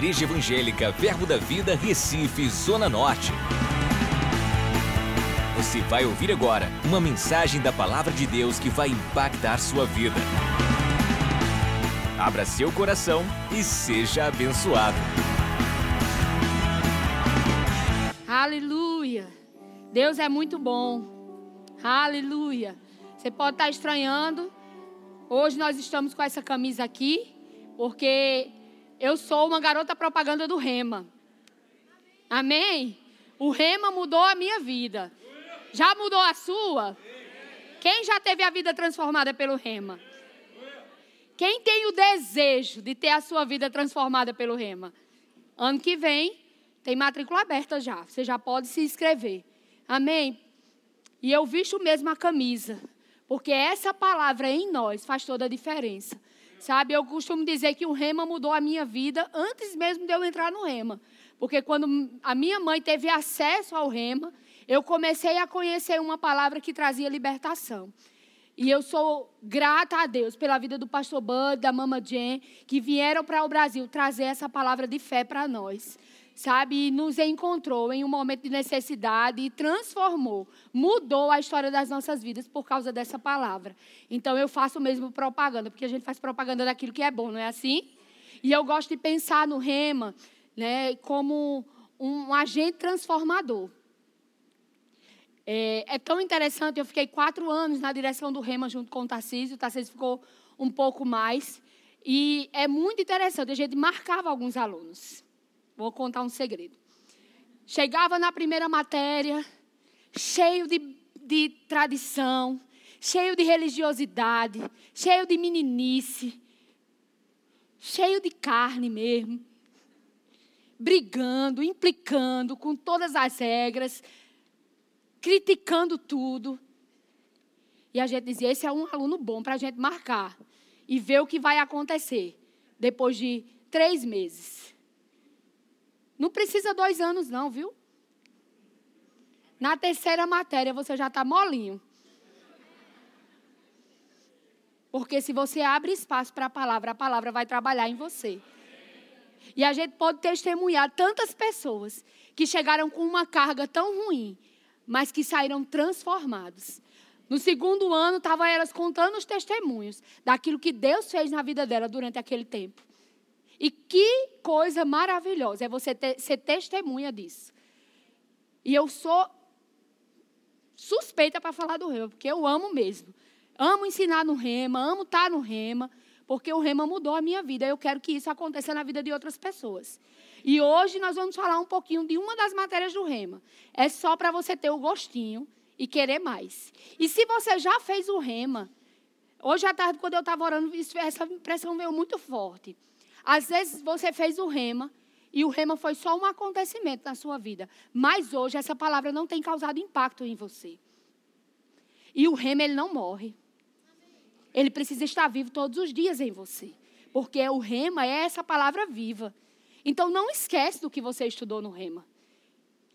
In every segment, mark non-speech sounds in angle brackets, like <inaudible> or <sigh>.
Igreja Evangélica Verbo da Vida, Recife, Zona Norte. Você vai ouvir agora uma mensagem da Palavra de Deus que vai impactar sua vida. Abra seu coração e seja abençoado. Aleluia! Deus é muito bom. Aleluia! Você pode estar estranhando. Hoje nós estamos com essa camisa aqui, porque eu sou uma garota propaganda do Rema. Amém? O Rema mudou a minha vida. Já mudou a sua? Quem já teve a vida transformada pelo Rema? Quem tem o desejo de ter a sua vida transformada pelo Rema? Ano que vem tem matrícula aberta já. Você já pode se inscrever. Amém? E eu visto mesmo a camisa. Porque essa palavra em nós faz toda a diferença. Sabe, eu costumo dizer que o rema mudou a minha vida antes mesmo de eu entrar no rema. Porque quando a minha mãe teve acesso ao rema, eu comecei a conhecer uma palavra que trazia libertação. E eu sou grata a Deus pela vida do pastor Bud, da Mama Jen, que vieram para o Brasil trazer essa palavra de fé para nós sabe, e nos encontrou em um momento de necessidade e transformou, mudou a história das nossas vidas por causa dessa palavra. Então eu faço mesmo propaganda, porque a gente faz propaganda daquilo que é bom, não é assim? E eu gosto de pensar no Rema, né, como um agente transformador. É, é, tão interessante, eu fiquei quatro anos na direção do Rema junto com o Tarcísio, o Tarcísio ficou um pouco mais. E é muito interessante, a gente marcava alguns alunos. Vou contar um segredo. Chegava na primeira matéria, cheio de, de tradição, cheio de religiosidade, cheio de meninice, cheio de carne mesmo, brigando, implicando com todas as regras, criticando tudo. E a gente dizia: esse é um aluno bom para a gente marcar e ver o que vai acontecer depois de três meses. Não precisa dois anos, não, viu? Na terceira matéria você já está molinho. Porque se você abre espaço para a palavra, a palavra vai trabalhar em você. E a gente pode testemunhar tantas pessoas que chegaram com uma carga tão ruim, mas que saíram transformados. No segundo ano, estavam elas contando os testemunhos daquilo que Deus fez na vida dela durante aquele tempo. E que coisa maravilhosa é você ter, ser testemunha disso. E eu sou suspeita para falar do rema, porque eu amo mesmo. Amo ensinar no rema, amo estar tá no rema, porque o rema mudou a minha vida. Eu quero que isso aconteça na vida de outras pessoas. E hoje nós vamos falar um pouquinho de uma das matérias do rema. É só para você ter o gostinho e querer mais. E se você já fez o rema, hoje à tarde, quando eu estava orando, essa impressão veio muito forte. Às vezes você fez o rema e o rema foi só um acontecimento na sua vida. Mas hoje essa palavra não tem causado impacto em você. E o rema ele não morre. Ele precisa estar vivo todos os dias em você. Porque o rema é essa palavra viva. Então não esquece do que você estudou no rema.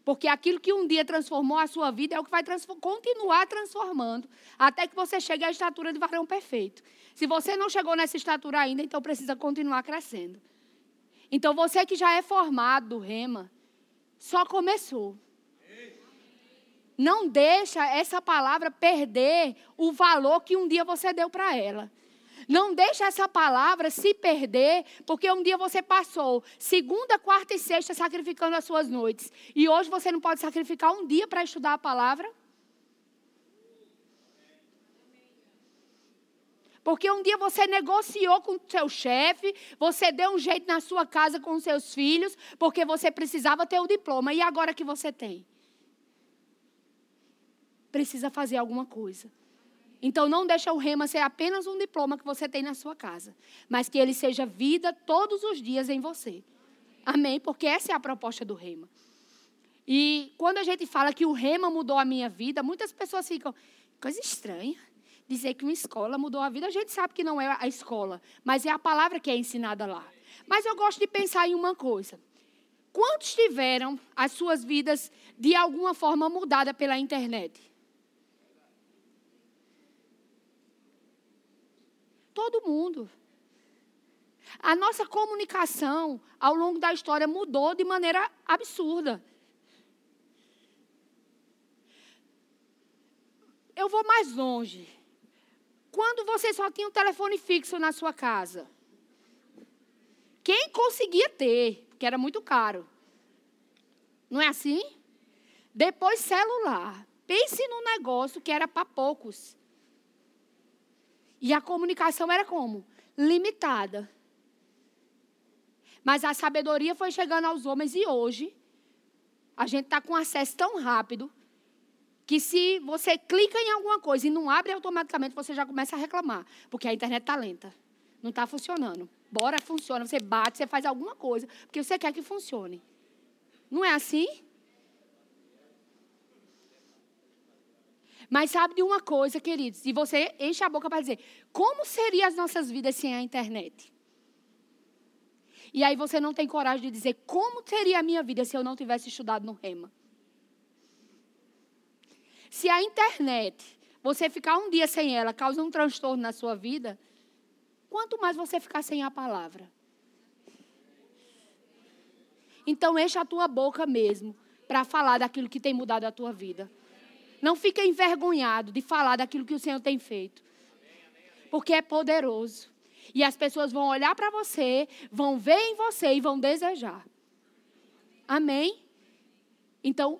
Porque aquilo que um dia transformou a sua vida é o que vai transform continuar transformando até que você chegue à estatura de varão perfeito. Se você não chegou nessa estatura ainda, então precisa continuar crescendo. Então você que já é formado do rema, só começou. Não deixa essa palavra perder o valor que um dia você deu para ela. Não deixa essa palavra se perder, porque um dia você passou segunda, quarta e sexta sacrificando as suas noites. E hoje você não pode sacrificar um dia para estudar a palavra? Porque um dia você negociou com o seu chefe, você deu um jeito na sua casa com os seus filhos, porque você precisava ter o diploma. E agora que você tem? Precisa fazer alguma coisa. Então não deixa o rema ser apenas um diploma que você tem na sua casa, mas que ele seja vida todos os dias em você. Amém? Porque essa é a proposta do rema. E quando a gente fala que o rema mudou a minha vida, muitas pessoas ficam, coisa estranha. Dizer que uma escola mudou a vida, a gente sabe que não é a escola, mas é a palavra que é ensinada lá. Mas eu gosto de pensar em uma coisa. Quantos tiveram as suas vidas de alguma forma mudada pela internet? Todo mundo. A nossa comunicação ao longo da história mudou de maneira absurda. Eu vou mais longe. Quando você só tinha um telefone fixo na sua casa, quem conseguia ter, porque era muito caro. Não é assim? Depois celular. Pense num negócio que era para poucos. E a comunicação era como? Limitada. Mas a sabedoria foi chegando aos homens e hoje a gente está com acesso tão rápido que se você clica em alguma coisa e não abre automaticamente, você já começa a reclamar, porque a internet está lenta, não está funcionando. Bora, funciona, você bate, você faz alguma coisa, porque você quer que funcione. Não é assim? Mas sabe de uma coisa, queridos, e você enche a boca para dizer, como seriam as nossas vidas sem a internet? E aí você não tem coragem de dizer, como seria a minha vida se eu não tivesse estudado no Rema? Se a internet, você ficar um dia sem ela, causa um transtorno na sua vida, quanto mais você ficar sem a palavra. Então enche a tua boca mesmo para falar daquilo que tem mudado a tua vida. Não fica envergonhado de falar daquilo que o Senhor tem feito. Porque é poderoso. E as pessoas vão olhar para você, vão ver em você e vão desejar. Amém? Então,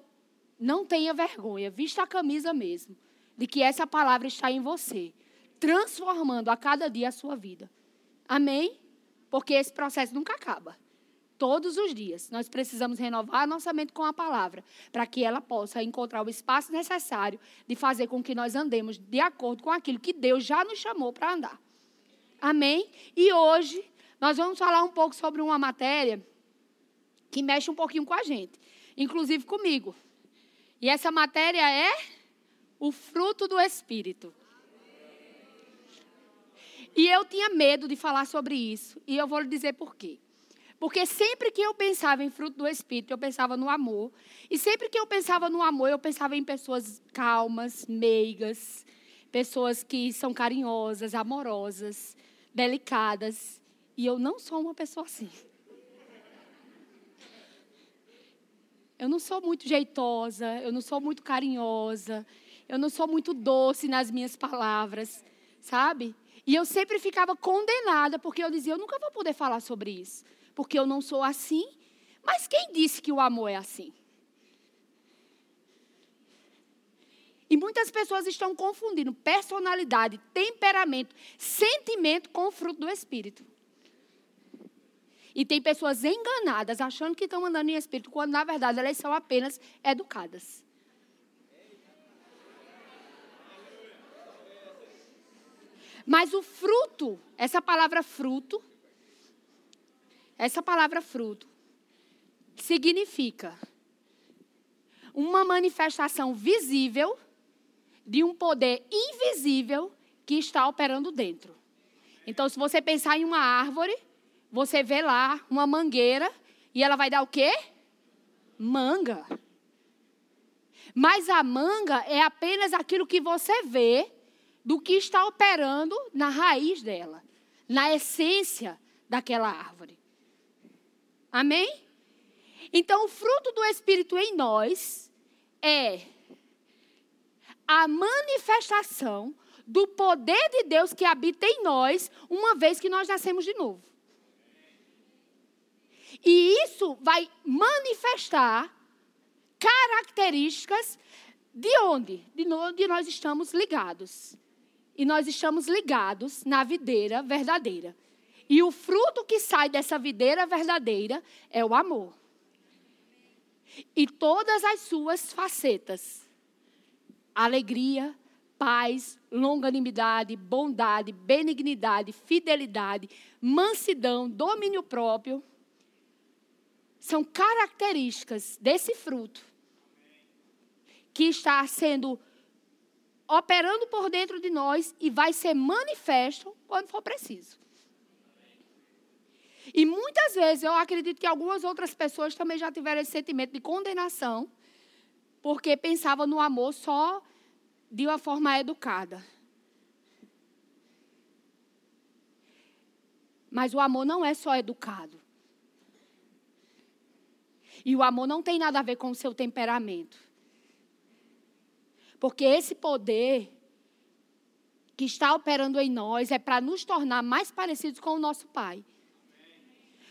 não tenha vergonha, vista a camisa mesmo, de que essa palavra está em você, transformando a cada dia a sua vida. Amém? Porque esse processo nunca acaba. Todos os dias nós precisamos renovar nossa mente com a palavra, para que ela possa encontrar o espaço necessário de fazer com que nós andemos de acordo com aquilo que Deus já nos chamou para andar. Amém? E hoje nós vamos falar um pouco sobre uma matéria que mexe um pouquinho com a gente, inclusive comigo. E essa matéria é o fruto do Espírito. E eu tinha medo de falar sobre isso, e eu vou lhe dizer por quê. Porque sempre que eu pensava em fruto do Espírito, eu pensava no amor. E sempre que eu pensava no amor, eu pensava em pessoas calmas, meigas, pessoas que são carinhosas, amorosas, delicadas. E eu não sou uma pessoa assim. Eu não sou muito jeitosa, eu não sou muito carinhosa, eu não sou muito doce nas minhas palavras, sabe? E eu sempre ficava condenada, porque eu dizia, eu nunca vou poder falar sobre isso porque eu não sou assim. Mas quem disse que o amor é assim? E muitas pessoas estão confundindo personalidade, temperamento, sentimento com o fruto do Espírito. E tem pessoas enganadas, achando que estão andando em Espírito, quando na verdade elas são apenas educadas. Mas o fruto, essa palavra fruto, essa palavra fruto significa uma manifestação visível de um poder invisível que está operando dentro. Então, se você pensar em uma árvore, você vê lá uma mangueira e ela vai dar o quê? Manga. Mas a manga é apenas aquilo que você vê do que está operando na raiz dela, na essência daquela árvore. Amém? Então, o fruto do Espírito em nós é a manifestação do poder de Deus que habita em nós, uma vez que nós nascemos de novo. E isso vai manifestar características de onde? De onde nós estamos ligados. E nós estamos ligados na videira verdadeira. E o fruto que sai dessa videira verdadeira é o amor. E todas as suas facetas: alegria, paz, longanimidade, bondade, benignidade, fidelidade, mansidão, domínio próprio, são características desse fruto que está sendo operando por dentro de nós e vai ser manifesto quando for preciso. E muitas vezes eu acredito que algumas outras pessoas também já tiveram esse sentimento de condenação, porque pensavam no amor só de uma forma educada. Mas o amor não é só educado. E o amor não tem nada a ver com o seu temperamento. Porque esse poder que está operando em nós é para nos tornar mais parecidos com o nosso Pai.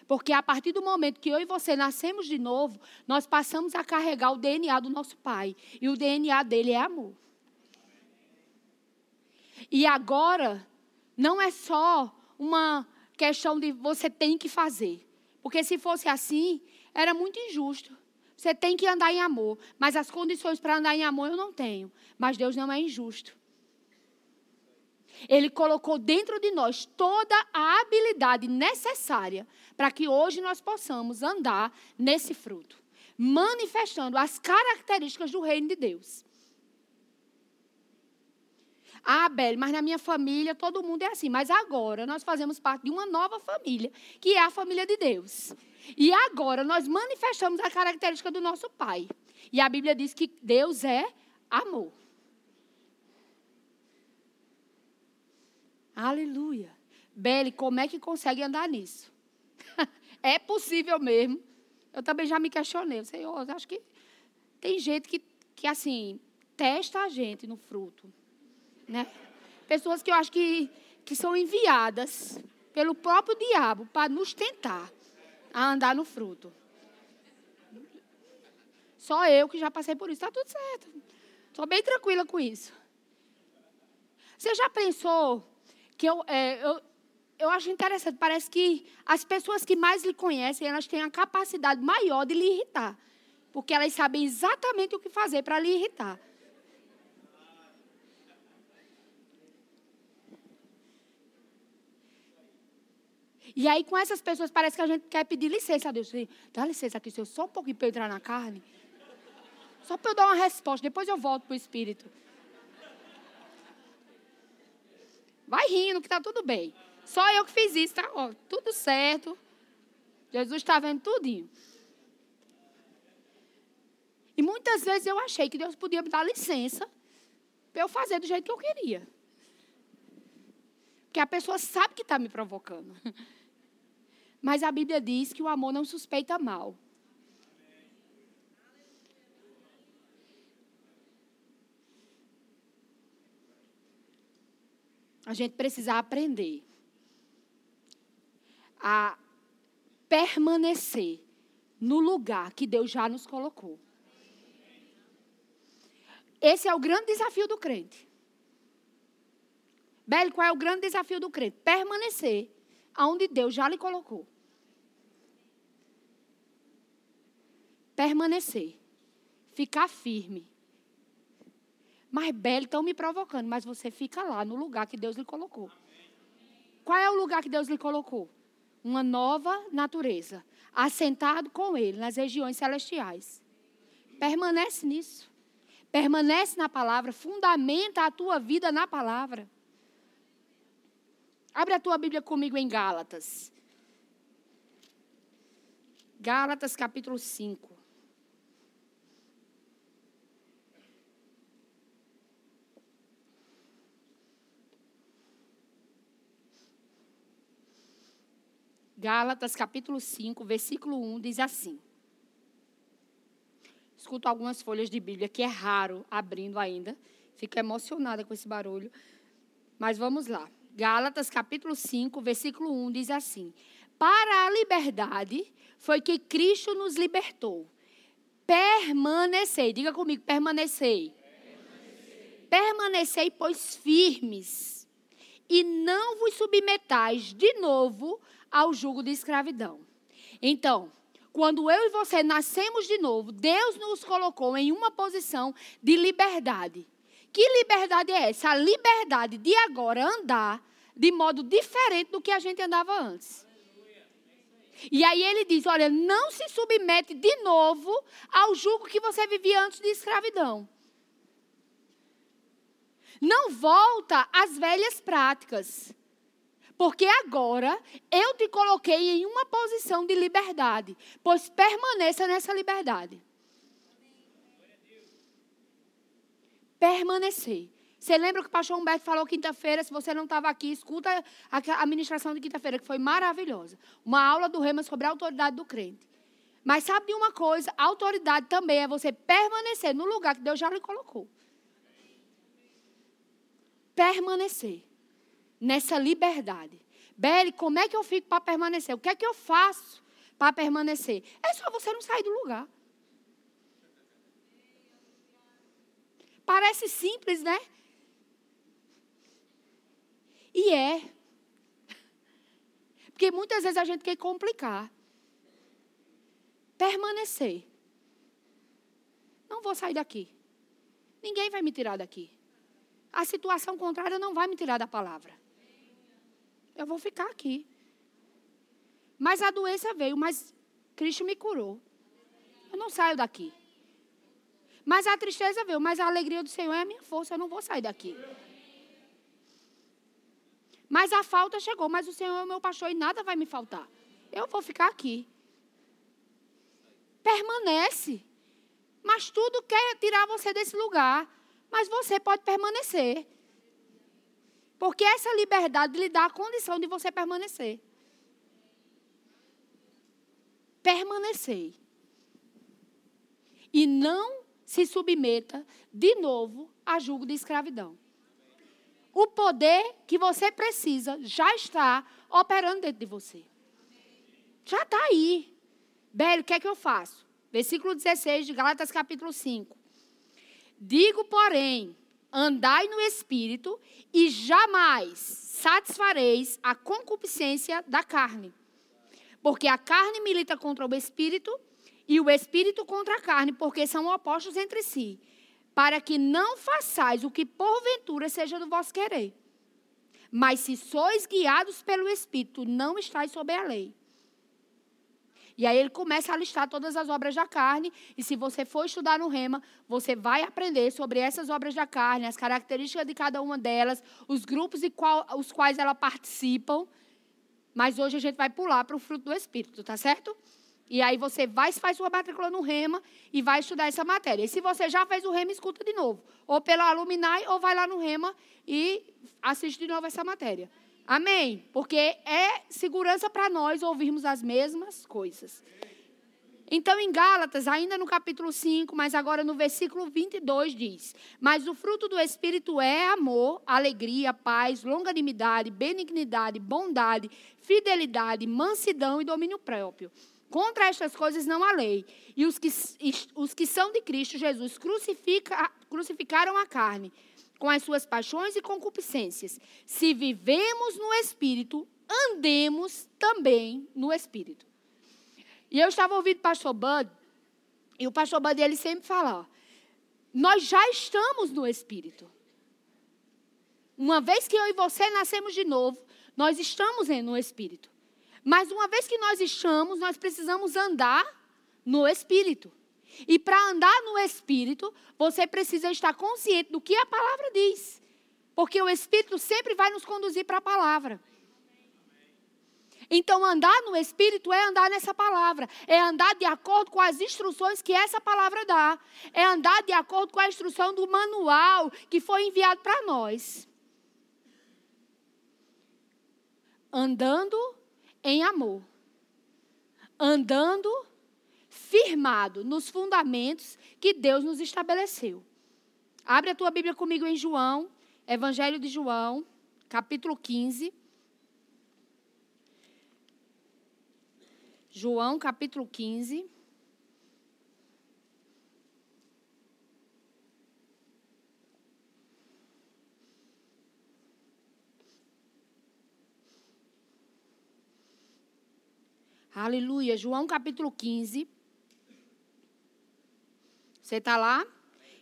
Porque a partir do momento que eu e você nascemos de novo, nós passamos a carregar o DNA do nosso Pai. E o DNA dele é amor. E agora, não é só uma questão de você tem que fazer. Porque se fosse assim, era muito injusto. Você tem que andar em amor, mas as condições para andar em amor eu não tenho. Mas Deus não é injusto. Ele colocou dentro de nós toda a habilidade necessária para que hoje nós possamos andar nesse fruto, manifestando as características do reino de Deus. Ah, Beli, mas na minha família todo mundo é assim. Mas agora nós fazemos parte de uma nova família, que é a família de Deus. E agora nós manifestamos a característica do nosso Pai. E a Bíblia diz que Deus é amor. Aleluia. Beli, como é que consegue andar nisso? <laughs> é possível mesmo. Eu também já me questionei. Senhor, acho que tem gente que, que assim, testa a gente no fruto. Né? Pessoas que eu acho que, que são enviadas pelo próprio diabo para nos tentar a andar no fruto. Só eu que já passei por isso, está tudo certo. Estou bem tranquila com isso. Você já pensou que eu, é, eu, eu acho interessante, parece que as pessoas que mais lhe conhecem, elas têm a capacidade maior de lhe irritar. Porque elas sabem exatamente o que fazer para lhe irritar. E aí, com essas pessoas, parece que a gente quer pedir licença a Deus. Dá licença aqui, Senhor, só um pouquinho para eu entrar na carne. Só para eu dar uma resposta, depois eu volto para o Espírito. Vai rindo, que está tudo bem. Só eu que fiz isso, tá? Ó, tudo certo. Jesus está vendo tudinho. E muitas vezes eu achei que Deus podia me dar licença para eu fazer do jeito que eu queria. Porque a pessoa sabe que está me provocando. <laughs> Mas a Bíblia diz que o amor não suspeita mal. A gente precisa aprender a permanecer no lugar que Deus já nos colocou. Esse é o grande desafio do crente. Belo, qual é o grande desafio do crente? Permanecer aonde Deus já lhe colocou. permanecer, ficar firme. Mas Belo estão me provocando, mas você fica lá no lugar que Deus lhe colocou. Qual é o lugar que Deus lhe colocou? Uma nova natureza, assentado com Ele nas regiões celestiais. Permanece nisso. Permanece na palavra, fundamenta a tua vida na palavra. Abre a tua Bíblia comigo em Gálatas. Gálatas capítulo 5. Gálatas capítulo 5, versículo 1 diz assim. Escuto algumas folhas de Bíblia que é raro abrindo ainda. Fico emocionada com esse barulho. Mas vamos lá. Gálatas capítulo 5, versículo 1 diz assim: Para a liberdade foi que Cristo nos libertou. Permanecei, diga comigo, permanecei. Permanecei, permanecei pois firmes, e não vos submetais de novo ao jugo de escravidão. Então, quando eu e você nascemos de novo, Deus nos colocou em uma posição de liberdade. Que liberdade é essa? A liberdade de agora andar de modo diferente do que a gente andava antes. E aí ele diz: olha, não se submete de novo ao jugo que você vivia antes de escravidão. Não volta às velhas práticas. Porque agora eu te coloquei em uma posição de liberdade, pois permaneça nessa liberdade. Permanecer. Você lembra que o pastor Humberto falou quinta-feira? Se você não estava aqui, escuta a administração de quinta-feira, que foi maravilhosa. Uma aula do Rema sobre a autoridade do crente. Mas sabe de uma coisa? A autoridade também é você permanecer no lugar que Deus já lhe colocou. Permanecer nessa liberdade. Beli, como é que eu fico para permanecer? O que é que eu faço para permanecer? É só você não sair do lugar. Parece simples, né? E é. Porque muitas vezes a gente quer complicar. Permanecer. Não vou sair daqui. Ninguém vai me tirar daqui. A situação contrária não vai me tirar da palavra. Eu vou ficar aqui. Mas a doença veio, mas Cristo me curou. Eu não saio daqui. Mas a tristeza veio, mas a alegria do Senhor é a minha força. Eu não vou sair daqui. Mas a falta chegou, mas o Senhor é o meu pastor e nada vai me faltar. Eu vou ficar aqui. Permanece. Mas tudo quer tirar você desse lugar. Mas você pode permanecer. Porque essa liberdade lhe dá a condição de você permanecer. Permanecer. E não se submeta de novo a julgo de escravidão o poder que você precisa já está operando dentro de você. Já está aí. Belo, o que é que eu faço? Versículo 16 de Gálatas capítulo 5. Digo, porém, andai no espírito e jamais satisfareis a concupiscência da carne. Porque a carne milita contra o espírito e o espírito contra a carne, porque são opostos entre si para que não façais o que porventura seja do vosso querer. Mas se sois guiados pelo Espírito, não estáis sob a lei. E aí ele começa a listar todas as obras da carne. E se você for estudar no Rema, você vai aprender sobre essas obras da carne, as características de cada uma delas, os grupos e qual, os quais elas participam. Mas hoje a gente vai pular para o fruto do Espírito, tá certo? E aí você vai faz sua matrícula no Rema e vai estudar essa matéria. E se você já fez o Rema, escuta de novo. Ou pela Aluminai, ou vai lá no Rema e assiste de novo essa matéria. Amém? Porque é segurança para nós ouvirmos as mesmas coisas. Então, em Gálatas, ainda no capítulo 5, mas agora no versículo 22, diz: Mas o fruto do Espírito é amor, alegria, paz, longanimidade, benignidade, bondade, fidelidade, mansidão e domínio próprio. Contra estas coisas não há lei. E os que, os que são de Cristo Jesus crucifica, crucificaram a carne com as suas paixões e concupiscências. Se vivemos no Espírito, andemos também no Espírito. E eu estava ouvindo o pastor Bud, e o pastor Bud ele sempre fala, ó, nós já estamos no Espírito. Uma vez que eu e você nascemos de novo, nós estamos no Espírito. Mas uma vez que nós estamos, nós precisamos andar no Espírito. E para andar no Espírito, você precisa estar consciente do que a palavra diz. Porque o Espírito sempre vai nos conduzir para a palavra. Então, andar no Espírito é andar nessa palavra. É andar de acordo com as instruções que essa palavra dá. É andar de acordo com a instrução do manual que foi enviado para nós. Andando em amor, andando firmado nos fundamentos que Deus nos estabeleceu. Abre a tua Bíblia comigo em João, Evangelho de João, capítulo 15. João, capítulo 15. Aleluia. João capítulo 15. Você está lá?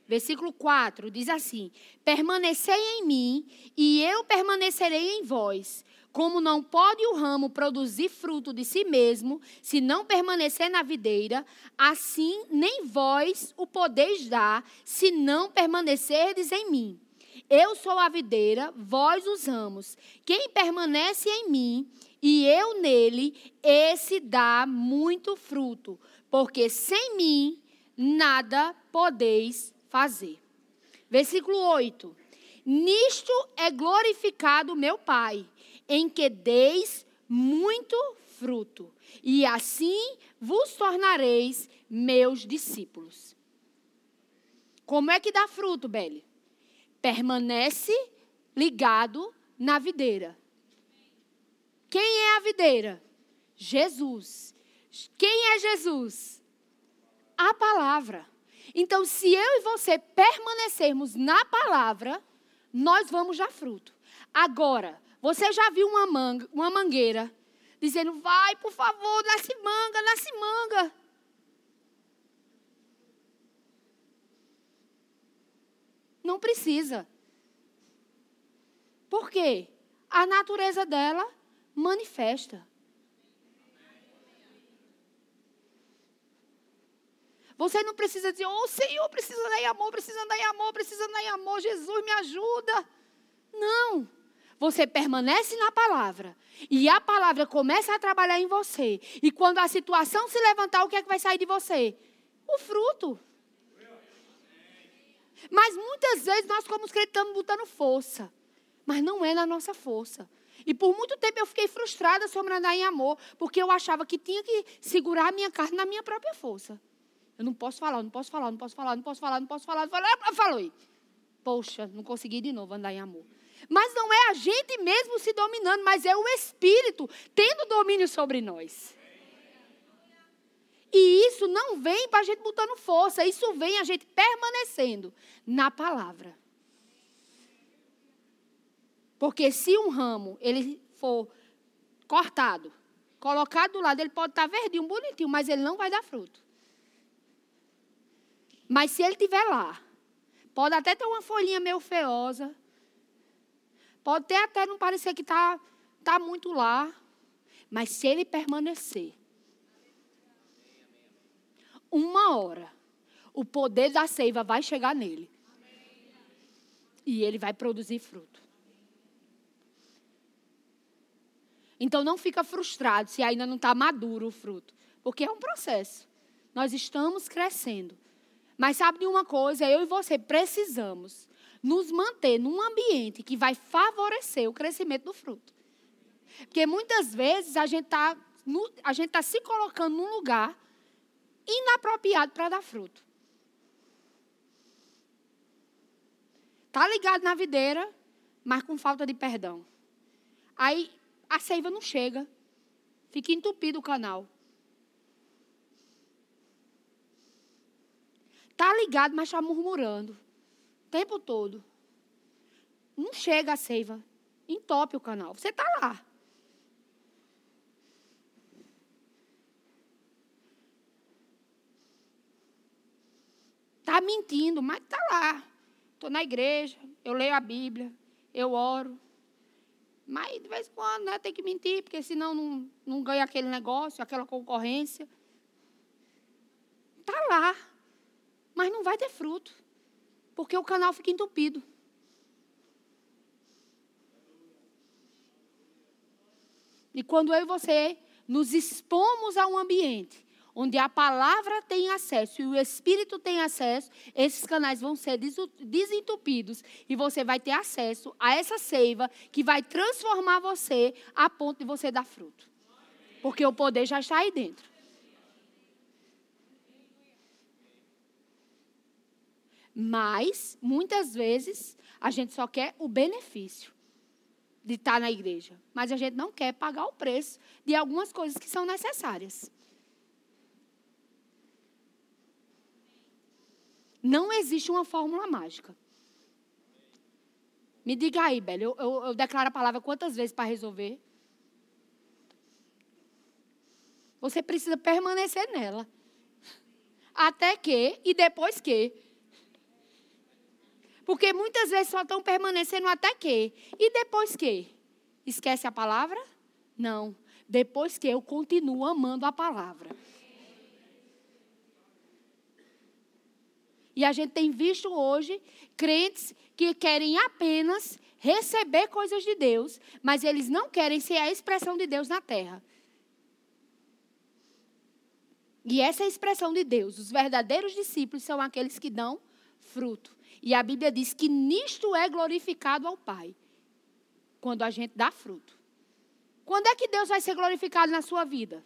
Versículo 4 diz assim: Permanecei em mim, e eu permanecerei em vós. Como não pode o ramo produzir fruto de si mesmo, se não permanecer na videira, assim nem vós o podeis dar, se não permanecerdes em mim. Eu sou a videira, vós os ramos. Quem permanece em mim e eu nele, esse dá muito fruto, porque sem mim nada podeis fazer. Versículo 8. Nisto é glorificado meu Pai, em que deis muito fruto, e assim vos tornareis meus discípulos. Como é que dá fruto, Beli? Permanece ligado na videira. Quem é a videira? Jesus. Quem é Jesus? A palavra. Então, se eu e você permanecermos na palavra, nós vamos dar fruto. Agora, você já viu uma, manga, uma mangueira dizendo: vai, por favor, nasce manga, nasce manga. Não precisa. Por quê? A natureza dela manifesta. Você não precisa dizer, oh Senhor, precisa dar em amor, precisa dar em amor, precisa dar em amor, Jesus me ajuda. Não. Você permanece na palavra. E a palavra começa a trabalhar em você. E quando a situação se levantar, o que é que vai sair de você? O fruto. Mas muitas vezes nós, como crentes, estamos botando força. Mas não é na nossa força. E por muito tempo eu fiquei frustrada sobre andar em amor, porque eu achava que tinha que segurar a minha carne na minha própria força. Eu não posso falar, não posso falar, não posso falar, não posso falar, não posso falar. Não Falei. Poxa, não consegui de novo andar em amor. Mas não é a gente mesmo se dominando, mas é o Espírito tendo domínio sobre nós. E isso não vem para a gente botando força, isso vem a gente permanecendo na palavra. Porque se um ramo ele for cortado, colocado do lado, ele pode estar verdinho, bonitinho, mas ele não vai dar fruto. Mas se ele estiver lá, pode até ter uma folhinha meio feiosa, pode ter até não parecer que está tá muito lá, mas se ele permanecer, uma hora, o poder da seiva vai chegar nele. E ele vai produzir fruto. Então não fica frustrado se ainda não está maduro o fruto. Porque é um processo. Nós estamos crescendo. Mas sabe de uma coisa? Eu e você precisamos nos manter num ambiente que vai favorecer o crescimento do fruto. Porque muitas vezes a gente está tá se colocando num lugar inapropriado para dar fruto. Está ligado na videira, mas com falta de perdão. Aí a seiva não chega. Fica entupido o canal. Está ligado, mas está murmurando. O tempo todo. Não chega a seiva. Entope o canal. Você está lá. Está mentindo, mas está lá. Estou na igreja, eu leio a Bíblia, eu oro. Mas de vez em quando né, tem que mentir, porque senão não, não ganha aquele negócio, aquela concorrência. Está lá mas não vai ter fruto, porque o canal fica entupido. E quando eu e você nos expomos a um ambiente onde a palavra tem acesso e o Espírito tem acesso, esses canais vão ser desentupidos e você vai ter acesso a essa seiva que vai transformar você a ponto de você dar fruto. Porque o poder já está aí dentro. Mas, muitas vezes, a gente só quer o benefício de estar na igreja. Mas a gente não quer pagar o preço de algumas coisas que são necessárias. Não existe uma fórmula mágica. Me diga aí, Bela, eu, eu, eu declaro a palavra quantas vezes para resolver? Você precisa permanecer nela. Até que, e depois que, porque muitas vezes só estão permanecendo até que. E depois que? Esquece a palavra? Não. Depois que eu continuo amando a palavra. E a gente tem visto hoje crentes que querem apenas receber coisas de Deus, mas eles não querem ser a expressão de Deus na terra. E essa é a expressão de Deus, os verdadeiros discípulos são aqueles que dão fruto. E a Bíblia diz que nisto é glorificado ao Pai, quando a gente dá fruto. Quando é que Deus vai ser glorificado na sua vida?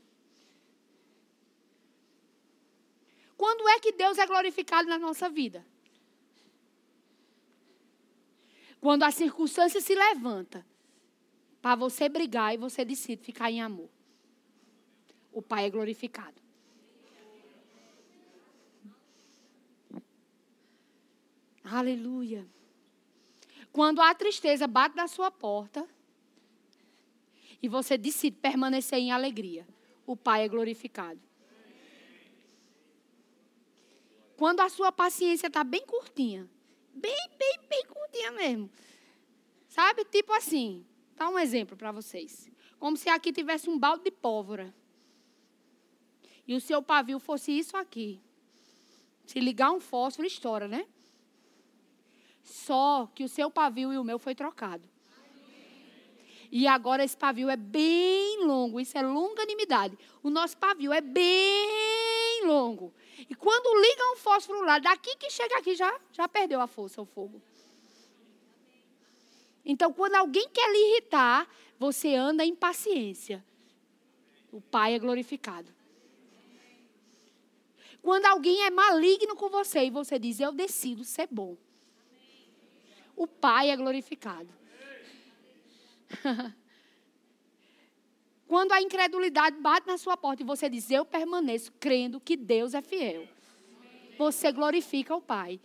Quando é que Deus é glorificado na nossa vida? Quando a circunstância se levanta para você brigar e você decide ficar em amor. O Pai é glorificado. Aleluia. Quando a tristeza bate na sua porta e você decide permanecer em alegria, o Pai é glorificado. Quando a sua paciência está bem curtinha, bem, bem, bem curtinha mesmo. Sabe? Tipo assim, dá um exemplo para vocês. Como se aqui tivesse um balde de pólvora. E o seu pavio fosse isso aqui. Se ligar um fósforo, estoura, né? Só que o seu pavio e o meu foi trocado. E agora esse pavio é bem longo, isso é longanimidade. O nosso pavio é bem longo. E quando liga um fósforo lá, daqui que chega aqui já, já perdeu a força, o fogo. Então, quando alguém quer lhe irritar, você anda em paciência. O Pai é glorificado. Quando alguém é maligno com você e você diz, eu decido ser bom. O Pai é glorificado. <laughs> Quando a incredulidade bate na sua porta e você diz, eu permaneço crendo que Deus é fiel, você glorifica o Pai.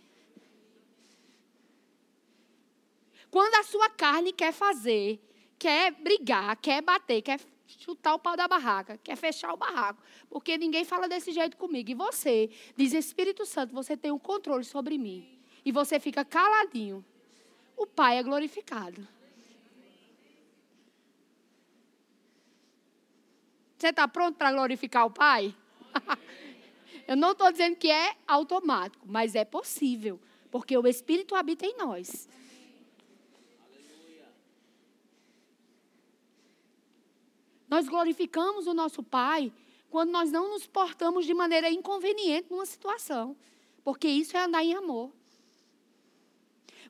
Quando a sua carne quer fazer, quer brigar, quer bater, quer chutar o pau da barraca, quer fechar o barraco, porque ninguém fala desse jeito comigo. E você diz, Espírito Santo, você tem o um controle sobre mim. E você fica caladinho. O Pai é glorificado. Você está pronto para glorificar o Pai? <laughs> Eu não estou dizendo que é automático, mas é possível, porque o Espírito habita em nós. Nós glorificamos o nosso Pai quando nós não nos portamos de maneira inconveniente numa situação, porque isso é andar em amor.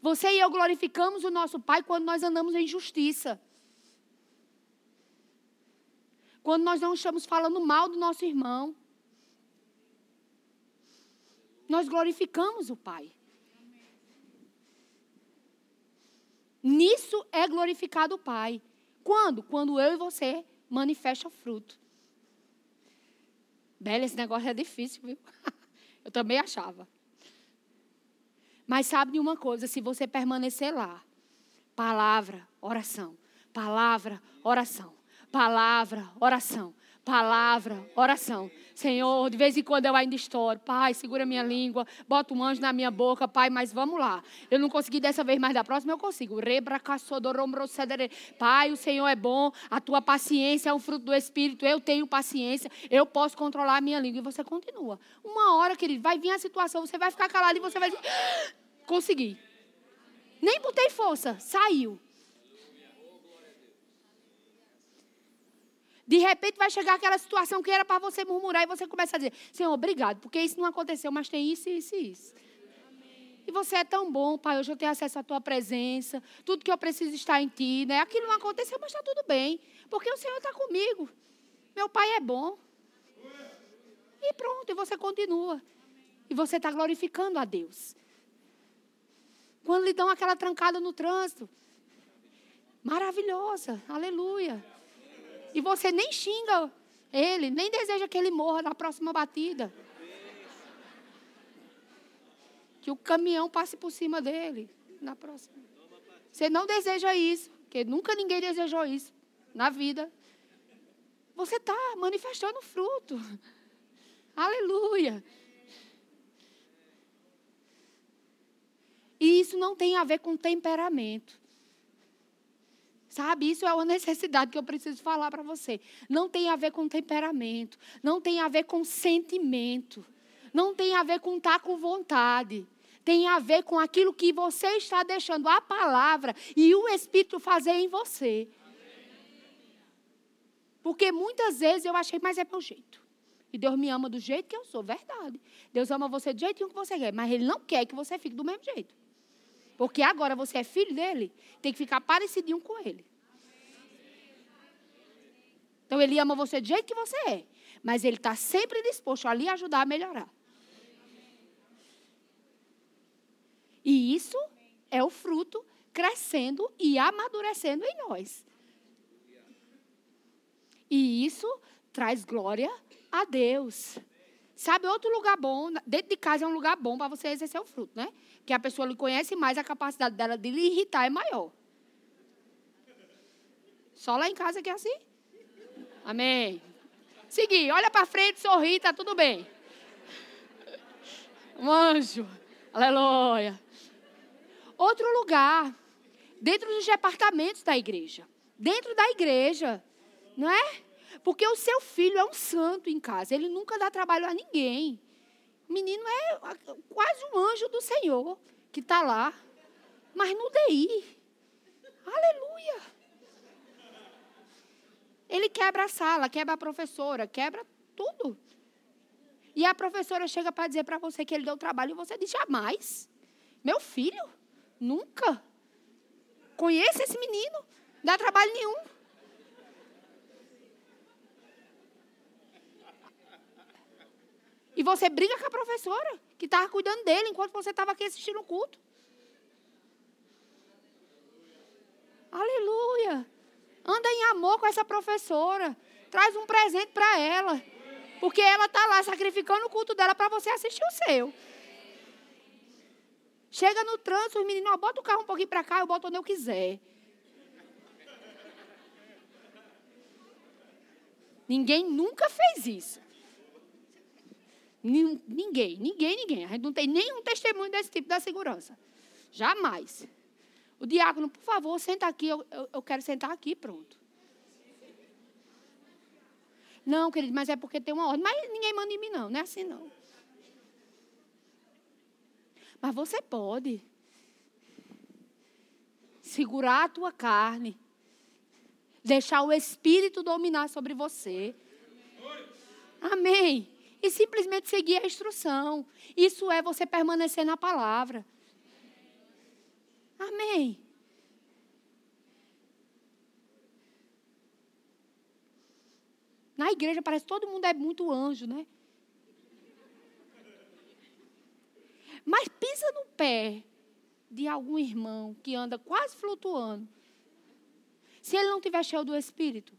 Você e eu glorificamos o nosso Pai quando nós andamos em justiça. Quando nós não estamos falando mal do nosso irmão. Nós glorificamos o Pai. Nisso é glorificado o Pai. Quando? Quando eu e você manifesta fruto. Bela, esse negócio é difícil, viu? <laughs> Eu também achava. Mas sabe de uma coisa, se você permanecer lá, palavra, oração, palavra, oração, Palavra, oração. Palavra, oração. Senhor, de vez em quando eu ainda estouro. Pai, segura minha língua, bota um anjo na minha boca, Pai, mas vamos lá. Eu não consegui dessa vez, mas da próxima eu consigo. Pai, o Senhor é bom, a tua paciência é um fruto do Espírito, eu tenho paciência, eu posso controlar a minha língua. E você continua. Uma hora, querido, vai vir a situação, você vai ficar calado e você vai dizer, consegui. Nem botei força, saiu. De repente vai chegar aquela situação que era para você murmurar e você começa a dizer: Senhor, obrigado, porque isso não aconteceu, mas tem isso, isso e isso. E você é tão bom, Pai. Hoje eu tenho acesso à tua presença. Tudo que eu preciso está em ti. Né? Aquilo não aconteceu, mas está tudo bem. Porque o Senhor está comigo. Meu Pai é bom. E pronto, e você continua. E você está glorificando a Deus. Quando lhe dão aquela trancada no trânsito. Maravilhosa. Aleluia. E você nem xinga ele, nem deseja que ele morra na próxima batida. Que o caminhão passe por cima dele na próxima. Você não deseja isso, porque nunca ninguém desejou isso na vida. Você está manifestando fruto. Aleluia. E isso não tem a ver com temperamento. Sabe, isso é uma necessidade que eu preciso falar para você. Não tem a ver com temperamento, não tem a ver com sentimento, não tem a ver com estar tá com vontade. Tem a ver com aquilo que você está deixando a palavra e o Espírito fazer em você. Porque muitas vezes eu achei, mas é meu jeito. E Deus me ama do jeito que eu sou, verdade. Deus ama você do jeitinho que você quer, mas Ele não quer que você fique do mesmo jeito. Porque agora você é filho dele, tem que ficar parecidinho com ele. Então ele ama você do jeito que você é. Mas ele está sempre disposto a lhe ajudar a melhorar. E isso é o fruto crescendo e amadurecendo em nós. E isso traz glória a Deus. Sabe outro lugar bom? Dentro de casa é um lugar bom para você exercer o fruto, né? Que a pessoa lhe conhece mais, a capacidade dela de lhe irritar é maior. Só lá em casa que é assim? Amém. Seguir, olha para frente, sorri, tá tudo bem. Um anjo. Aleluia. Outro lugar, dentro dos departamentos da igreja. Dentro da igreja, não é? Porque o seu filho é um santo em casa, ele nunca dá trabalho a ninguém. O menino é quase um anjo do Senhor que está lá, mas no DI. Aleluia. Ele quebra a sala, quebra a professora, quebra tudo. E a professora chega para dizer para você que ele deu trabalho e você diz: jamais. Meu filho, nunca. Conheça esse menino, não dá trabalho nenhum. E você briga com a professora, que estava cuidando dele enquanto você estava aqui assistindo o culto. Aleluia. Anda em amor com essa professora. Traz um presente para ela. Porque ela está lá sacrificando o culto dela para você assistir o seu. Chega no trânsito, os meninos, bota o carro um pouquinho para cá, eu boto onde eu quiser. Ninguém nunca fez isso. Ninguém, ninguém, ninguém. A gente não tem nenhum testemunho desse tipo da segurança. Jamais. O diácono, por favor, senta aqui, eu, eu, eu quero sentar aqui, pronto. Não, querido, mas é porque tem uma ordem. Mas ninguém manda em mim, não. Não é assim, não. Mas você pode segurar a tua carne, deixar o Espírito dominar sobre você. Amém e simplesmente seguir a instrução. Isso é você permanecer na palavra. Amém. Na igreja parece que todo mundo é muito anjo, né? Mas pisa no pé de algum irmão que anda quase flutuando. Se ele não tiver cheio do Espírito,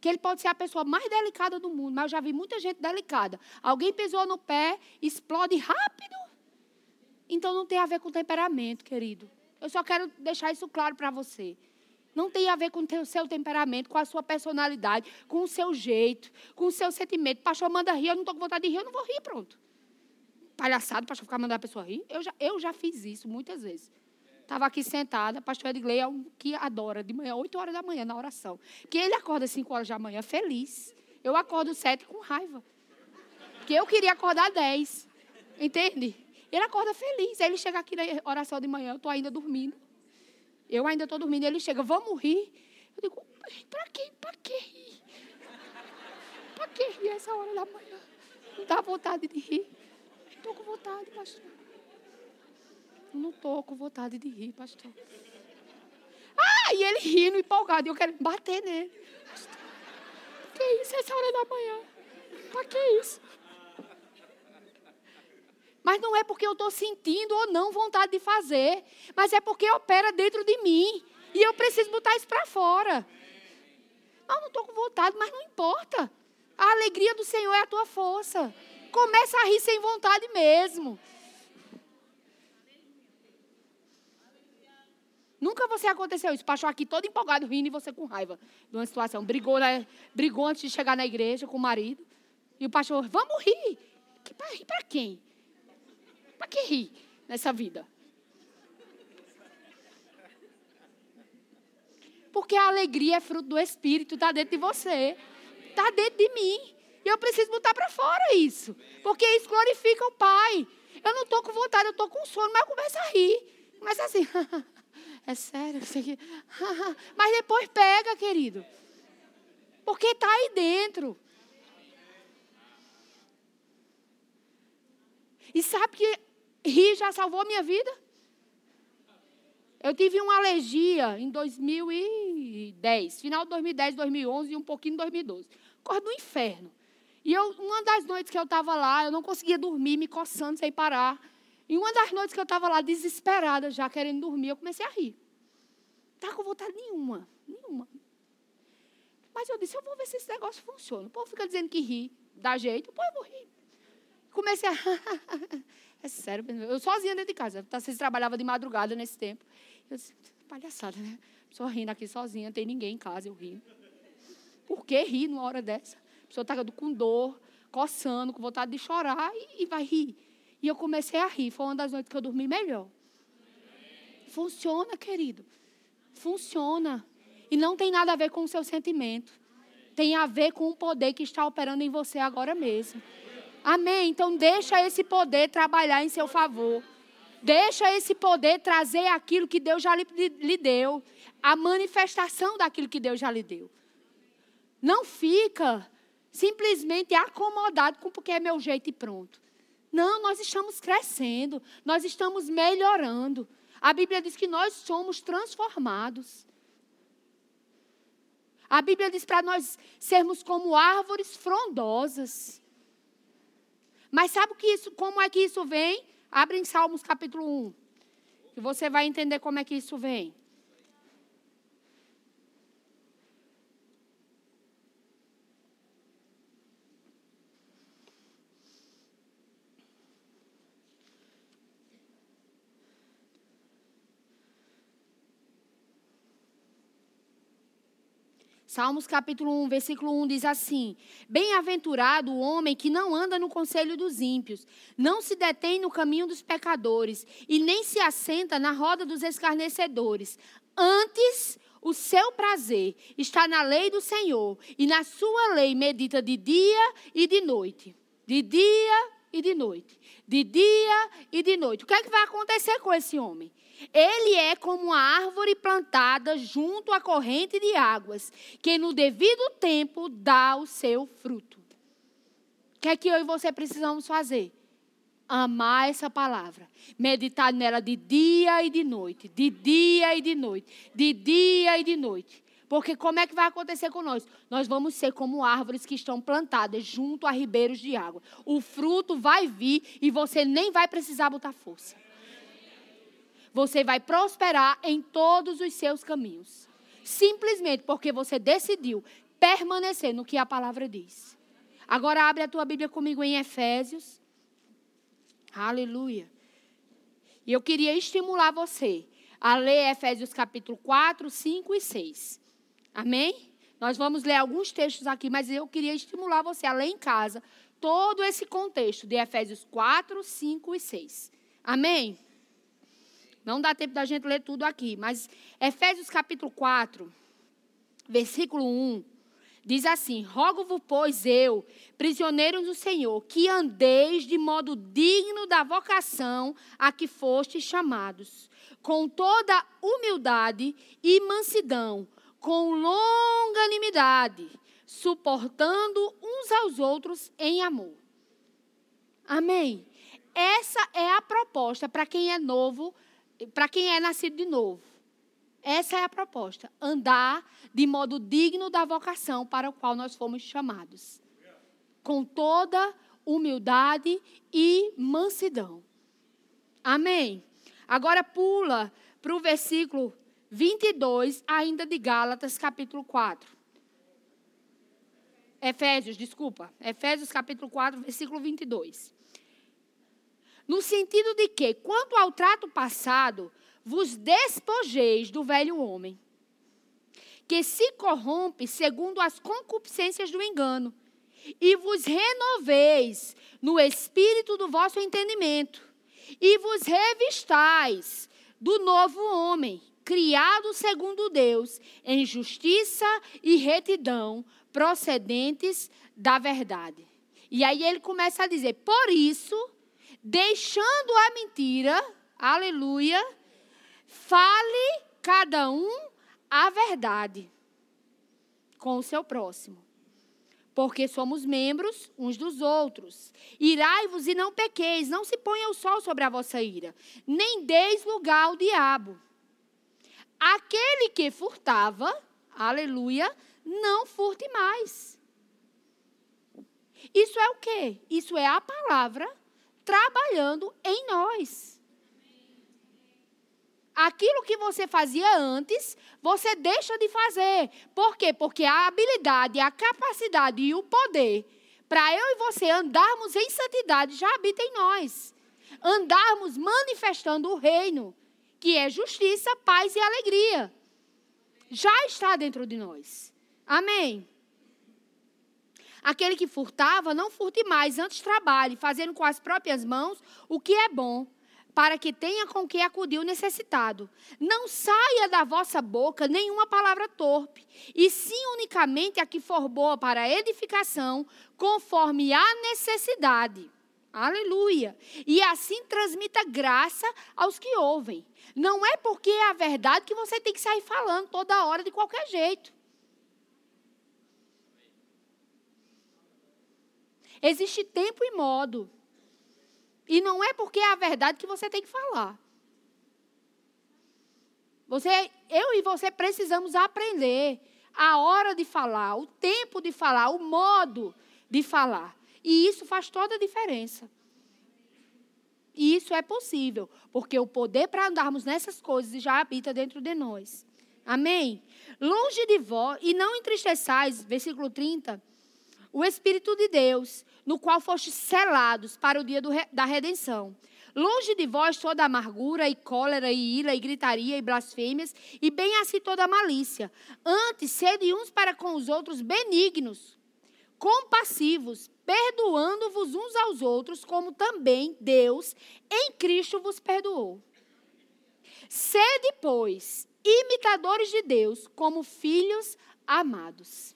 que ele pode ser a pessoa mais delicada do mundo, mas eu já vi muita gente delicada. Alguém pisou no pé, explode rápido. Então não tem a ver com temperamento, querido. Eu só quero deixar isso claro para você. Não tem a ver com o seu temperamento, com a sua personalidade, com o seu jeito, com o seu sentimento. Pastor manda rir, eu não estou com vontade de rir, eu não vou rir, pronto. Palhaçado, pastor ficar mandando a pessoa rir. Eu já, eu já fiz isso muitas vezes. Estava aqui sentada, pastor Edgley é um que adora, de manhã, 8 horas da manhã, na oração. Porque ele acorda 5 horas da manhã feliz. Eu acordo 7 com raiva. Porque eu queria acordar 10. Entende? Ele acorda feliz. Aí ele chega aqui na oração de manhã, eu estou ainda dormindo. Eu ainda estou dormindo. Ele chega, vamos rir. Eu digo, para quê? Para que rir? Para que rir essa hora da manhã? Não dá vontade de rir? Estou com vontade, pastor. Não estou com vontade de rir, pastor. Ah, e ele rindo, empolgado. E eu quero bater nele. Que isso, essa hora da manhã? Para que isso? Mas não é porque eu estou sentindo ou não vontade de fazer. Mas é porque opera dentro de mim. E eu preciso botar isso para fora. Não, não estou com vontade, mas não importa. A alegria do Senhor é a tua força. Começa a rir sem vontade mesmo. Nunca você aconteceu isso. Pastor aqui todo empolgado, rindo e você com raiva de uma situação. Brigou, né? Brigou antes de chegar na igreja com o marido. E o pastor, vamos rir. Que, para rir para quem? Para que rir nessa vida? Porque a alegria é fruto do Espírito, está dentro de você. Está dentro de mim. E eu preciso botar para fora isso. Porque isso glorifica o Pai. Eu não estou com vontade, eu estou com sono, mas eu começo a rir. Começa assim. <laughs> É sério? <laughs> Mas depois pega, querido. Porque está aí dentro. E sabe que Rir já salvou minha vida. Eu tive uma alergia em 2010, final de 2010, 2011 e um pouquinho em 2012. Corre do inferno. E eu, uma das noites que eu estava lá, eu não conseguia dormir, me coçando sem parar. E uma das noites que eu estava lá, desesperada, já querendo dormir, eu comecei a rir. Tá com vontade nenhuma, nenhuma. Mas eu disse, eu vou ver se esse negócio funciona. O povo fica dizendo que ri, dá jeito, pô, eu vou rir. Comecei a. <laughs> é sério, eu sozinha dentro de casa. Vocês trabalhava de madrugada nesse tempo. Eu disse, palhaçada, né? Só rindo aqui sozinha, não tem ninguém em casa, eu rio. Por que rir numa hora dessa? A pessoa está com dor, coçando, com vontade de chorar e, e vai rir. E eu comecei a rir. Foi uma das noites que eu dormi melhor. Funciona, querido. Funciona. E não tem nada a ver com o seu sentimento. Tem a ver com o poder que está operando em você agora mesmo. Amém? Então deixa esse poder trabalhar em seu favor. Deixa esse poder trazer aquilo que Deus já lhe, lhe deu. A manifestação daquilo que Deus já lhe deu. Não fica simplesmente acomodado com porque é meu jeito e pronto. Não, nós estamos crescendo, nós estamos melhorando. A Bíblia diz que nós somos transformados. A Bíblia diz para nós sermos como árvores frondosas. Mas sabe que isso, como é que isso vem? Abre em Salmos capítulo 1. Que você vai entender como é que isso vem. Salmos capítulo 1, versículo 1 diz assim: Bem-aventurado o homem que não anda no conselho dos ímpios, não se detém no caminho dos pecadores e nem se assenta na roda dos escarnecedores. Antes, o seu prazer está na lei do Senhor e na sua lei medita de dia e de noite. De dia e de noite. De dia e de noite. O que é que vai acontecer com esse homem? Ele é como uma árvore plantada junto à corrente de águas, que no devido tempo dá o seu fruto. O que é que eu e você precisamos fazer? Amar essa palavra, meditar nela de dia e de noite, de dia e de noite, de dia e de noite. Porque como é que vai acontecer com nós? Nós vamos ser como árvores que estão plantadas junto a ribeiros de água. O fruto vai vir e você nem vai precisar botar força você vai prosperar em todos os seus caminhos. Simplesmente porque você decidiu permanecer no que a palavra diz. Agora abre a tua Bíblia comigo em Efésios. Aleluia. E eu queria estimular você a ler Efésios capítulo 4, 5 e 6. Amém? Nós vamos ler alguns textos aqui, mas eu queria estimular você a ler em casa todo esse contexto de Efésios 4, 5 e 6. Amém? Não dá tempo da gente ler tudo aqui, mas Efésios capítulo 4, versículo 1, diz assim: Rogo-vos, pois eu, prisioneiros do Senhor, que andeis de modo digno da vocação a que fostes chamados, com toda humildade e mansidão, com longanimidade, suportando uns aos outros em amor. Amém. Essa é a proposta para quem é novo para quem é nascido de novo. Essa é a proposta: andar de modo digno da vocação para o qual nós fomos chamados. Com toda humildade e mansidão. Amém. Agora pula para o versículo 22, ainda de Gálatas, capítulo 4. Efésios, desculpa. Efésios, capítulo 4, versículo 22 no sentido de que, quanto ao trato passado, vos despojeis do velho homem, que se corrompe segundo as concupiscências do engano, e vos renoveis no espírito do vosso entendimento, e vos revistais do novo homem, criado segundo Deus, em justiça e retidão, procedentes da verdade. E aí ele começa a dizer: por isso deixando a mentira, aleluia, fale cada um a verdade com o seu próximo. porque somos membros uns dos outros. Irai-vos e não pequeis, não se ponha o sol sobre a vossa ira, nem deis lugar ao diabo. Aquele que furtava, aleluia, não furte mais. Isso é o quê? Isso é a palavra trabalhando em nós. Aquilo que você fazia antes, você deixa de fazer. Por quê? Porque a habilidade, a capacidade e o poder para eu e você andarmos em santidade já habita em nós. Andarmos manifestando o reino, que é justiça, paz e alegria. Já está dentro de nós. Amém. Aquele que furtava, não furte mais, antes trabalhe, fazendo com as próprias mãos o que é bom, para que tenha com que acudir o necessitado. Não saia da vossa boca nenhuma palavra torpe, e sim unicamente a que for boa para edificação, conforme a necessidade. Aleluia! E assim transmita graça aos que ouvem. Não é porque é a verdade que você tem que sair falando toda hora de qualquer jeito. Existe tempo e modo. E não é porque é a verdade que você tem que falar. Você, eu e você precisamos aprender a hora de falar, o tempo de falar, o modo de falar. E isso faz toda a diferença. E isso é possível, porque o poder para andarmos nessas coisas já habita dentro de nós. Amém? Longe de vós, e não entristeçais, versículo 30, o Espírito de Deus, no qual fostes selados para o dia do, da redenção. Longe de vós toda amargura e cólera e ira e gritaria e blasfêmias, e bem assim toda malícia. Antes, sede uns para com os outros benignos, compassivos, perdoando-vos uns aos outros, como também Deus em Cristo vos perdoou. Sede, pois, imitadores de Deus, como filhos amados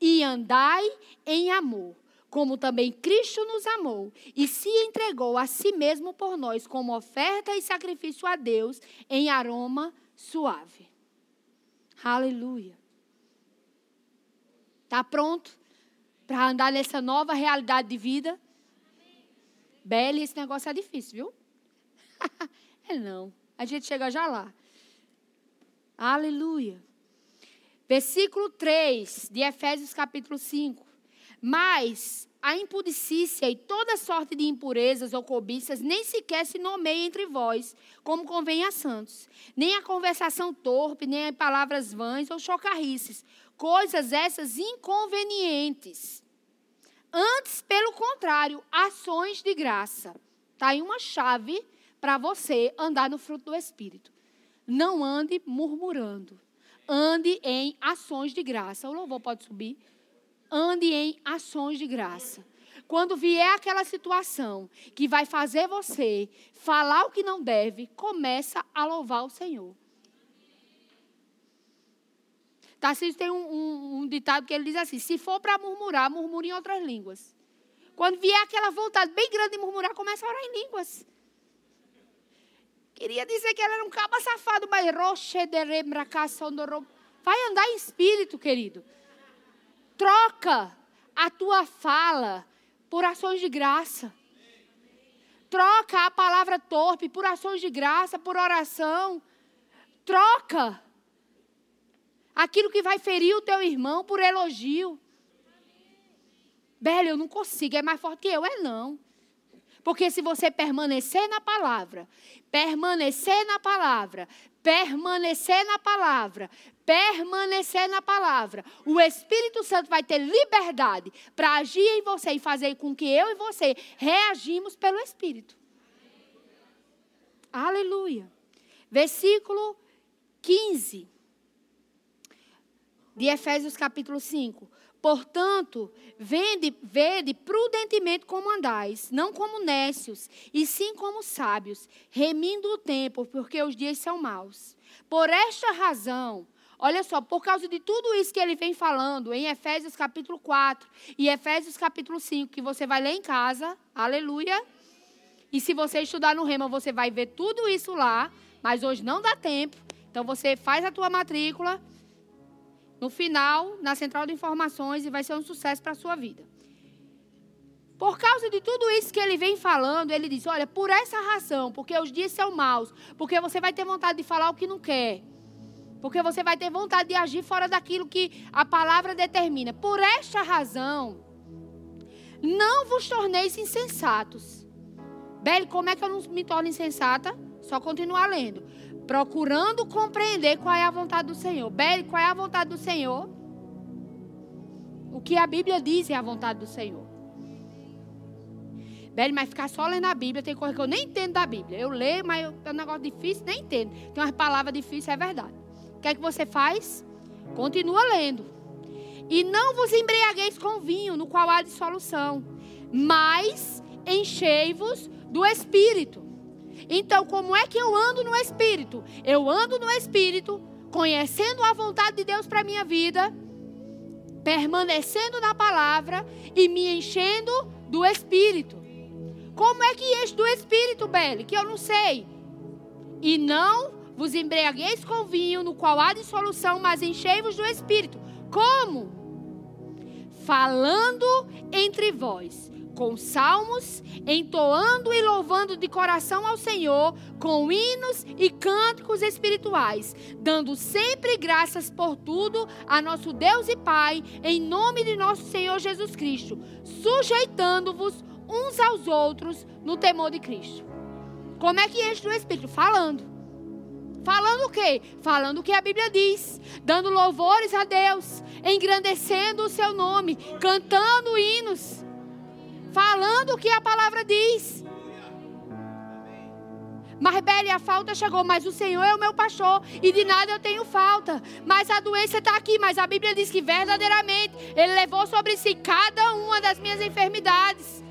e andai em amor, como também Cristo nos amou e se entregou a si mesmo por nós como oferta e sacrifício a Deus em aroma suave. Aleluia. Está pronto para andar nessa nova realidade de vida? Bela, esse negócio é difícil, viu? <laughs> é não. A gente chega já lá. Aleluia. Versículo 3 de Efésios capítulo 5. Mas a impudicícia e toda sorte de impurezas ou cobiças nem sequer se nomeia entre vós, como convém a santos. Nem a conversação torpe, nem a palavras vãs ou chocarrices. Coisas essas inconvenientes. Antes, pelo contrário, ações de graça. Está aí uma chave para você andar no fruto do Espírito. Não ande murmurando ande em ações de graça. O louvor pode subir. Ande em ações de graça. Quando vier aquela situação que vai fazer você falar o que não deve, começa a louvar o Senhor. Tarcísio tem um, um, um, ditado que ele diz assim: se for para murmurar, murmure em outras línguas. Quando vier aquela vontade bem grande de murmurar, começa a orar em línguas. Queria dizer que ela era um caba safado, mas roche de Vai andar em espírito, querido. Troca a tua fala por ações de graça. Troca a palavra torpe por ações de graça, por oração. Troca aquilo que vai ferir o teu irmão por elogio. Bela, eu não consigo, é mais forte que eu. É não. Porque se você permanecer na palavra, permanecer na palavra, permanecer na palavra, permanecer na palavra, o Espírito Santo vai ter liberdade para agir em você e fazer com que eu e você reagimos pelo Espírito. Aleluia. Versículo 15 de Efésios capítulo 5. Portanto, vende, vede prudentemente como andais, não como nécios, e sim como sábios, remindo o tempo, porque os dias são maus. Por esta razão, olha só, por causa de tudo isso que ele vem falando em Efésios capítulo 4 e Efésios capítulo 5, que você vai ler em casa, aleluia. E se você estudar no Rema, você vai ver tudo isso lá, mas hoje não dá tempo. Então você faz a tua matrícula no final, na central de informações, e vai ser um sucesso para a sua vida. Por causa de tudo isso que ele vem falando, ele diz: Olha, por essa razão, porque os dias são maus, porque você vai ter vontade de falar o que não quer, porque você vai ter vontade de agir fora daquilo que a palavra determina. Por esta razão, não vos torneis insensatos. Beli, como é que eu não me torno insensata? Só continuar lendo. Procurando compreender qual é a vontade do Senhor. Beli, qual é a vontade do Senhor? O que a Bíblia diz é a vontade do Senhor. Velho, mas ficar só lendo a Bíblia, tem coisa que eu nem entendo da Bíblia. Eu leio, mas é um negócio difícil, nem entendo. Tem umas palavras difíceis, é verdade. O que é que você faz? Continua lendo. E não vos embriagueis com vinho, no qual há dissolução, mas enchei-vos do Espírito. Então, como é que eu ando no Espírito? Eu ando no Espírito, conhecendo a vontade de Deus para a minha vida, permanecendo na palavra e me enchendo do Espírito. Como é que enche do Espírito, Belle? Que eu não sei. E não vos embriagueis com vinho, no qual há dissolução, mas enchei-vos do Espírito. Como? Falando entre vós, com salmos, entoando e louvando de coração ao Senhor, com hinos e cânticos espirituais, dando sempre graças por tudo a nosso Deus e Pai, em nome de nosso Senhor Jesus Cristo, sujeitando-vos uns aos outros no temor de Cristo. Como é que enche do Espírito? Falando. Falando o quê? Falando o que a Bíblia diz, dando louvores a Deus, engrandecendo o seu nome, cantando hinos, falando o que a palavra diz. Marbelle, a falta chegou, mas o Senhor é o meu pastor e de nada eu tenho falta. Mas a doença está aqui, mas a Bíblia diz que verdadeiramente Ele levou sobre si cada uma das minhas enfermidades.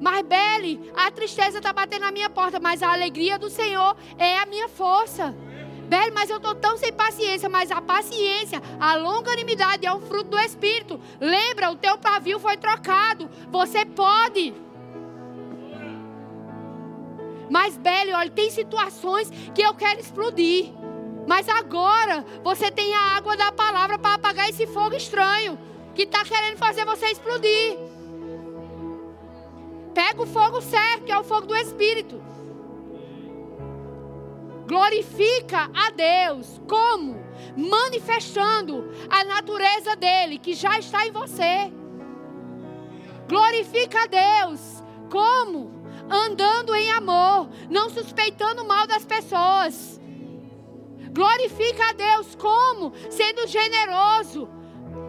Mas, Belle, a tristeza está batendo na minha porta, mas a alegria do Senhor é a minha força. Belle, mas eu estou tão sem paciência, mas a paciência, a longanimidade é um fruto do Espírito. Lembra, o teu pavio foi trocado. Você pode. Mas, Belle, olha, tem situações que eu quero explodir. Mas agora você tem a água da palavra para apagar esse fogo estranho que está querendo fazer você explodir. Pega o fogo certo, que é o fogo do Espírito. Glorifica a Deus. Como? Manifestando a natureza dele, que já está em você. Glorifica a Deus. Como? Andando em amor, não suspeitando mal das pessoas. Glorifica a Deus como? Sendo generoso.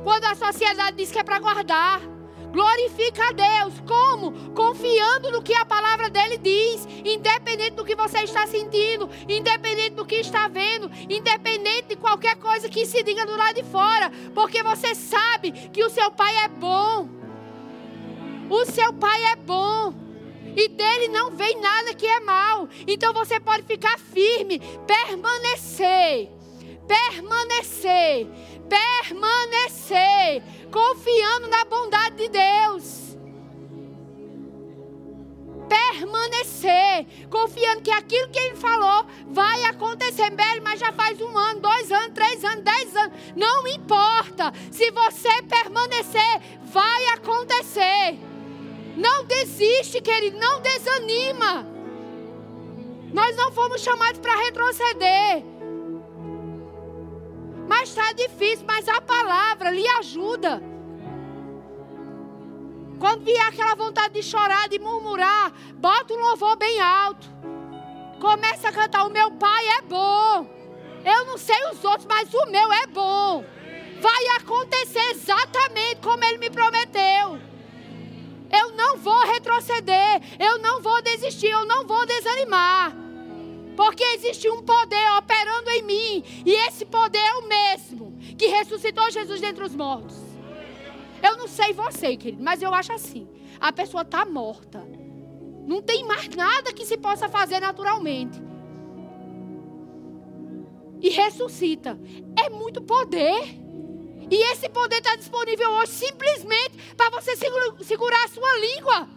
Quando a sociedade diz que é para guardar. Glorifica a Deus. Como? Confiando no que a palavra dele diz. Independente do que você está sentindo. Independente do que está vendo. Independente de qualquer coisa que se diga do lado de fora. Porque você sabe que o seu pai é bom. O seu pai é bom. E dele não vem nada que é mal. Então você pode ficar firme, permanecer. Permanecer permanecer, confiando na bondade de Deus. Permanecer, confiando que aquilo que Ele falou vai acontecer, Belo, mas já faz um ano, dois anos, três anos, dez anos, não importa. Se você permanecer, vai acontecer. Não desiste, querido, não desanima. Nós não fomos chamados para retroceder. Está difícil, mas a palavra lhe ajuda. Quando vier aquela vontade de chorar, de murmurar, bota um louvor bem alto. Começa a cantar: O meu pai é bom. Eu não sei os outros, mas o meu é bom. Vai acontecer exatamente como ele me prometeu. Eu não vou retroceder. Eu não vou desistir. Eu não vou desanimar. Porque existe um poder operando em mim. E esse poder é o mesmo que ressuscitou Jesus dentre os mortos. Eu não sei você, querido, mas eu acho assim. A pessoa está morta. Não tem mais nada que se possa fazer naturalmente. E ressuscita. É muito poder. E esse poder está disponível hoje simplesmente para você segurar a sua língua.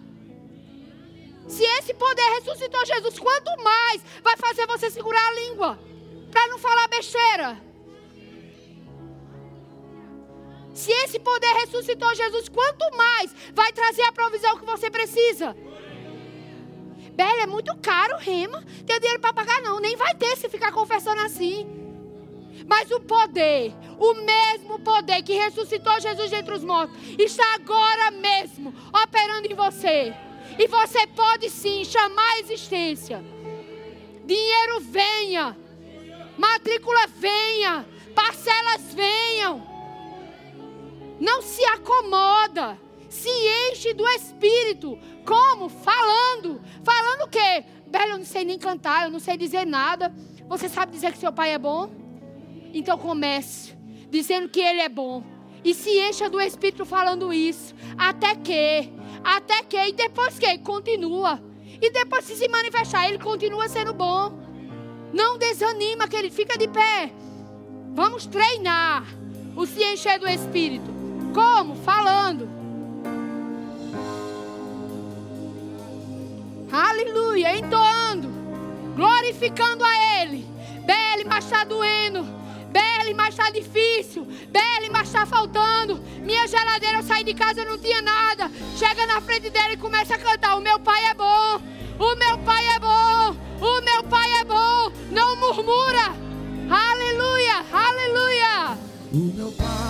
Se esse poder ressuscitou Jesus, quanto mais vai fazer você segurar a língua para não falar besteira? Se esse poder ressuscitou Jesus, quanto mais vai trazer a provisão que você precisa? Bela, é muito caro, rema. Tem dinheiro para pagar, não. Nem vai ter se ficar confessando assim. Mas o poder, o mesmo poder que ressuscitou Jesus dentre os mortos, está agora mesmo operando em você. E você pode sim chamar a existência. Dinheiro venha. Matrícula venha. Parcelas venham. Não se acomoda. Se enche do Espírito. Como? Falando. Falando o quê? Bela, eu não sei nem cantar, eu não sei dizer nada. Você sabe dizer que seu pai é bom? Então comece dizendo que ele é bom. E se encha do Espírito falando isso. Até que, até que, e depois que? Continua. E depois se se manifestar, ele continua sendo bom. Não desanima, que ele fica de pé. Vamos treinar o se encher do Espírito. Como? Falando. Aleluia, entoando, glorificando a Ele. Bele, mas está doendo. Bele, mas está difícil. Bele, mas está faltando. Minha geladeira, eu saí de casa, não tinha nada. Chega na frente dela e começa a cantar: O meu pai é bom. O meu pai é bom. O meu pai é bom. Não murmura. Aleluia, aleluia. O meu pai